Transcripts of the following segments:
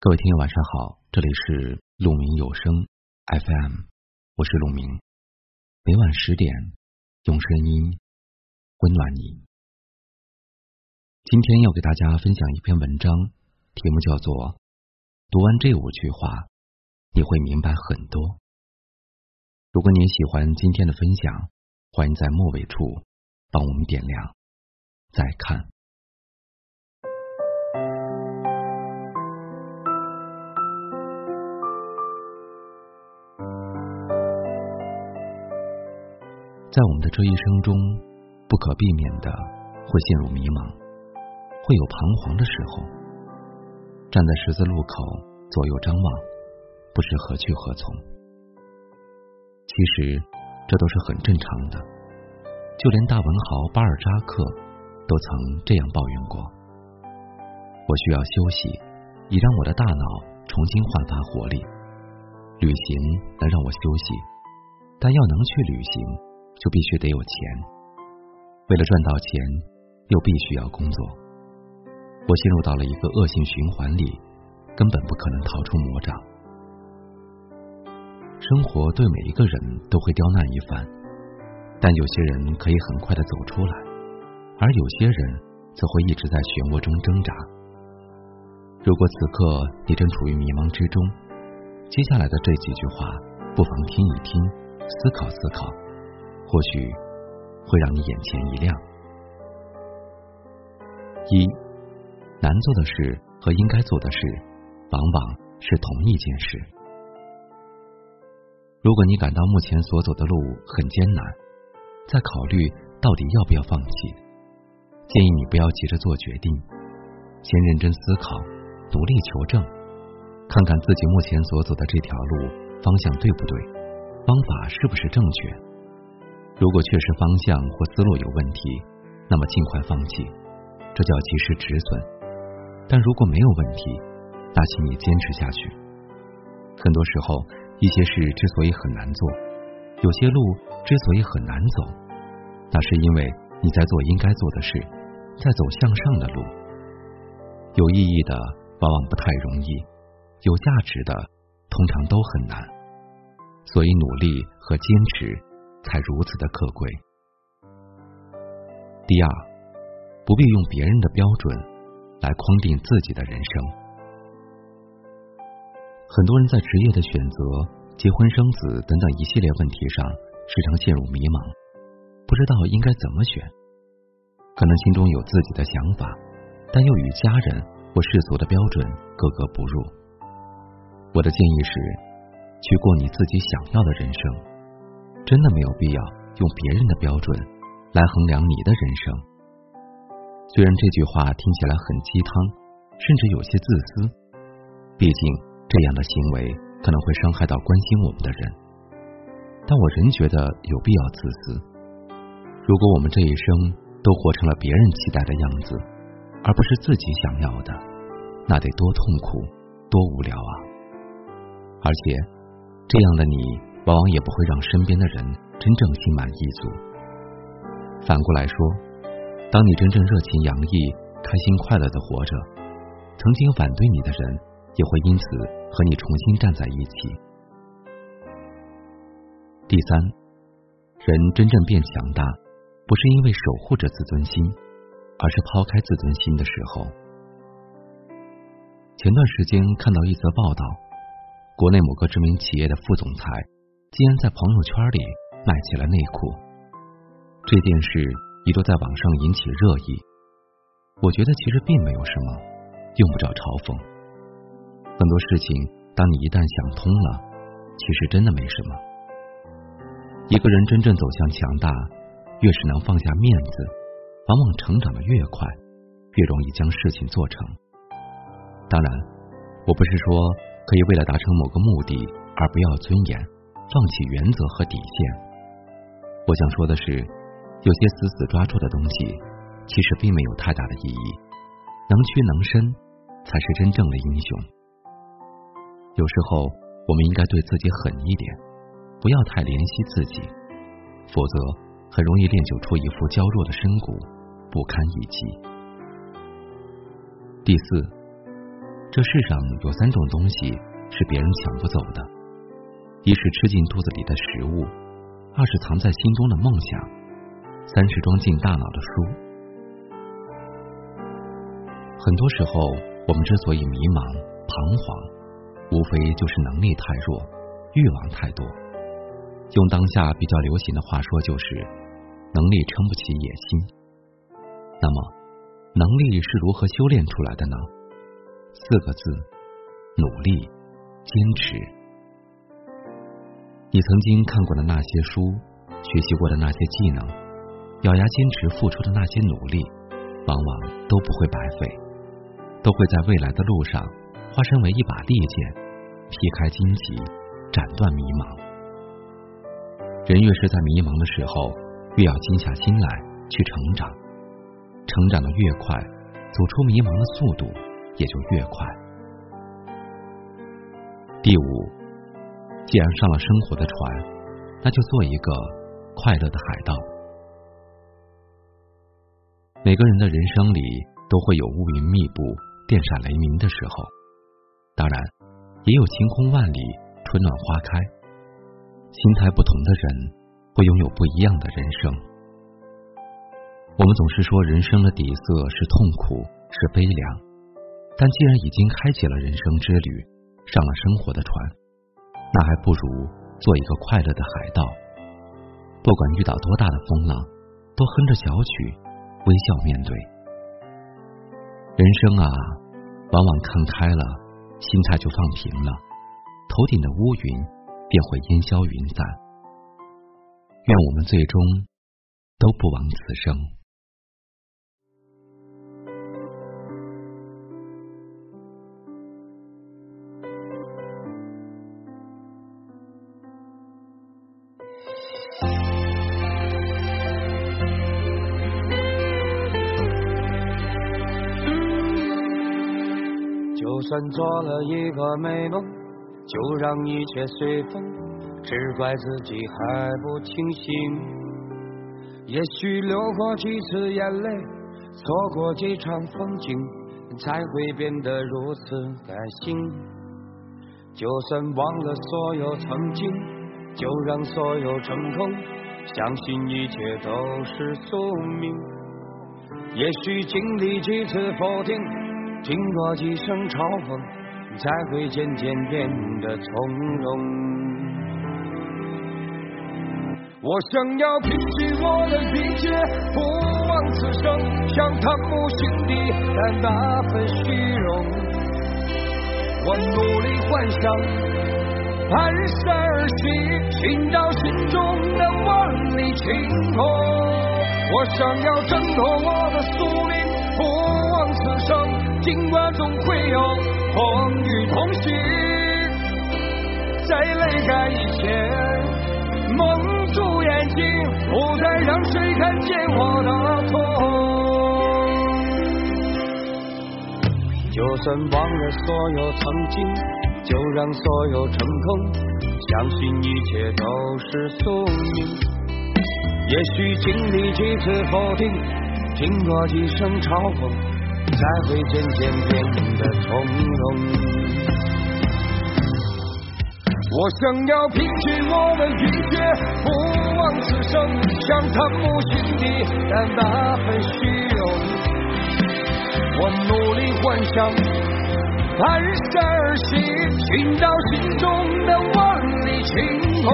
各位听友晚上好，这里是鹿鸣有声 FM，我是鹿鸣，每晚十点用声音温暖你。今天要给大家分享一篇文章，题目叫做《读完这五句话，你会明白很多》。如果你喜欢今天的分享，欢迎在末尾处帮我们点亮再看。在我们的这一生中，不可避免的会陷入迷茫，会有彷徨的时候。站在十字路口，左右张望，不知何去何从。其实，这都是很正常的。就连大文豪巴尔扎克都曾这样抱怨过：“我需要休息，以让我的大脑重新焕发活力。旅行能让我休息，但要能去旅行。”就必须得有钱，为了赚到钱，又必须要工作。我陷入到了一个恶性循环里，根本不可能逃出魔掌。生活对每一个人都会刁难一番，但有些人可以很快的走出来，而有些人则会一直在漩涡中挣扎。如果此刻你正处于迷茫之中，接下来的这几句话，不妨听一听，思考思考。或许会让你眼前一亮。一难做的事和应该做的事，往往是同一件事。如果你感到目前所走的路很艰难，在考虑到底要不要放弃，建议你不要急着做决定，先认真思考，努力求证，看看自己目前所走的这条路方向对不对，方法是不是正确。如果确实方向或思路有问题，那么尽快放弃，这叫及时止损。但如果没有问题，那请你坚持下去。很多时候，一些事之所以很难做，有些路之所以很难走，那是因为你在做应该做的事，在走向上的路。有意义的往往不太容易，有价值的通常都很难。所以，努力和坚持。才如此的可贵。第二，不必用别人的标准来框定自己的人生。很多人在职业的选择、结婚生子等等一系列问题上，时常陷入迷茫，不知道应该怎么选。可能心中有自己的想法，但又与家人或世俗的标准格格不入。我的建议是，去过你自己想要的人生。真的没有必要用别人的标准来衡量你的人生。虽然这句话听起来很鸡汤，甚至有些自私，毕竟这样的行为可能会伤害到关心我们的人，但我仍觉得有必要自私。如果我们这一生都活成了别人期待的样子，而不是自己想要的，那得多痛苦，多无聊啊！而且，这样的你。往往也不会让身边的人真正心满意足。反过来说，当你真正热情洋溢、开心快乐的活着，曾经反对你的人也会因此和你重新站在一起。第三，人真正变强大，不是因为守护着自尊心，而是抛开自尊心的时候。前段时间看到一则报道，国内某个知名企业的副总裁。竟然在朋友圈里卖起了内裤，这件事一度在网上引起热议。我觉得其实并没有什么，用不着嘲讽。很多事情，当你一旦想通了，其实真的没什么。一个人真正走向强大，越是能放下面子，往往成长的越快，越容易将事情做成。当然，我不是说可以为了达成某个目的而不要尊严。放弃原则和底线。我想说的是，有些死死抓住的东西，其实并没有太大的意义。能屈能伸，才是真正的英雄。有时候，我们应该对自己狠一点，不要太怜惜自己，否则很容易练就出一副娇弱的身骨，不堪一击。第四，这世上有三种东西是别人抢不走的：一是吃进肚子里的食物，二是藏在心中的梦想，三是装进大脑的书。很多时候，我们之所以迷茫、彷徨，无非就是能力太弱，欲望太多。用当下比较流行的话说，就是能力撑不起野心。那么，能力是如何修炼出来的呢？四个字：努力、坚持。你曾经看过的那些书，学习过的那些技能，咬牙坚持付出的那些努力，往往都不会白费，都会在未来的路上化身为一把利剑，劈开荆棘，斩断迷茫。人越是在迷茫的时候，越要静下心来去成长。成长的越快，走出迷茫的速度也就越快。第五，既然上了生活的船，那就做一个快乐的海盗。每个人的人生里都会有乌云密布、电闪雷鸣的时候，当然也有晴空万里、春暖花开。心态不同的人，会拥有不一样的人生。我们总是说人生的底色是痛苦，是悲凉，但既然已经开启了人生之旅，上了生活的船，那还不如做一个快乐的海盗。不管遇到多大的风浪，都哼着小曲，微笑面对。人生啊，往往看开了，心态就放平了，头顶的乌云便会烟消云散。愿我们最终都不枉此生。就算做了一个美梦，就让一切随风，只怪自己还不清醒。也许流过几次眼泪，错过几场风景，才会变得如此感性。就算忘了所有曾经，就让所有成功，相信一切都是宿命。也许经历几次否定。经过几声嘲讽，才会渐渐变得从容。我想要拼尽我的一切，不枉此生，想贪慕心底但那份虚荣。我努力幻想，蹒跚而行，寻找心中的万里晴空。我想要挣脱我的宿命，不枉此生。尽管总会有风雨同行，在泪干以前，蒙住眼睛，不再让谁看见我的痛。就算忘了所有曾经，就让所有成功，相信一切都是宿命。也许经历几次否定，听过几声嘲讽。才会渐渐变得从容。我想要拼尽我的一切，不枉此生，想贪慕心底的那份虚荣。我努力幻想，蹒跚而行，寻找心中的万里晴空。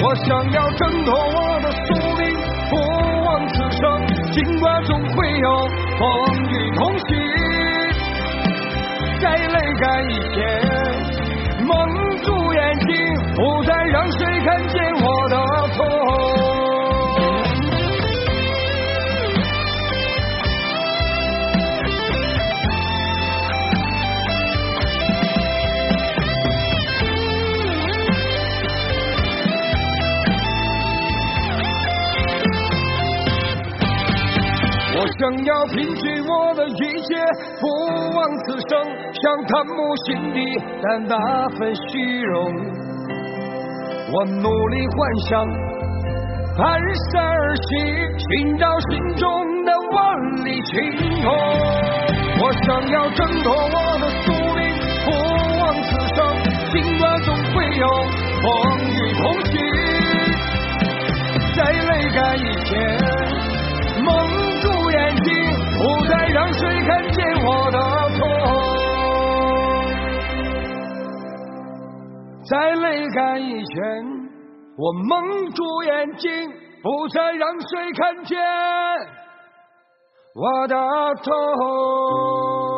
我想要挣脱我的宿命，没有风雨同行再累干一天梦中想要拼尽我的一切，不枉此生。想贪慕心底的那份虚荣，我努力幻想，蹒跚而行，寻找心中的万里晴空。我想要挣脱我的宿命，不枉此生。尽管总会有风雨同行，在泪干以前，不再让谁看见我的痛。在泪干以前，我蒙住眼睛，不再让谁看见。我的痛。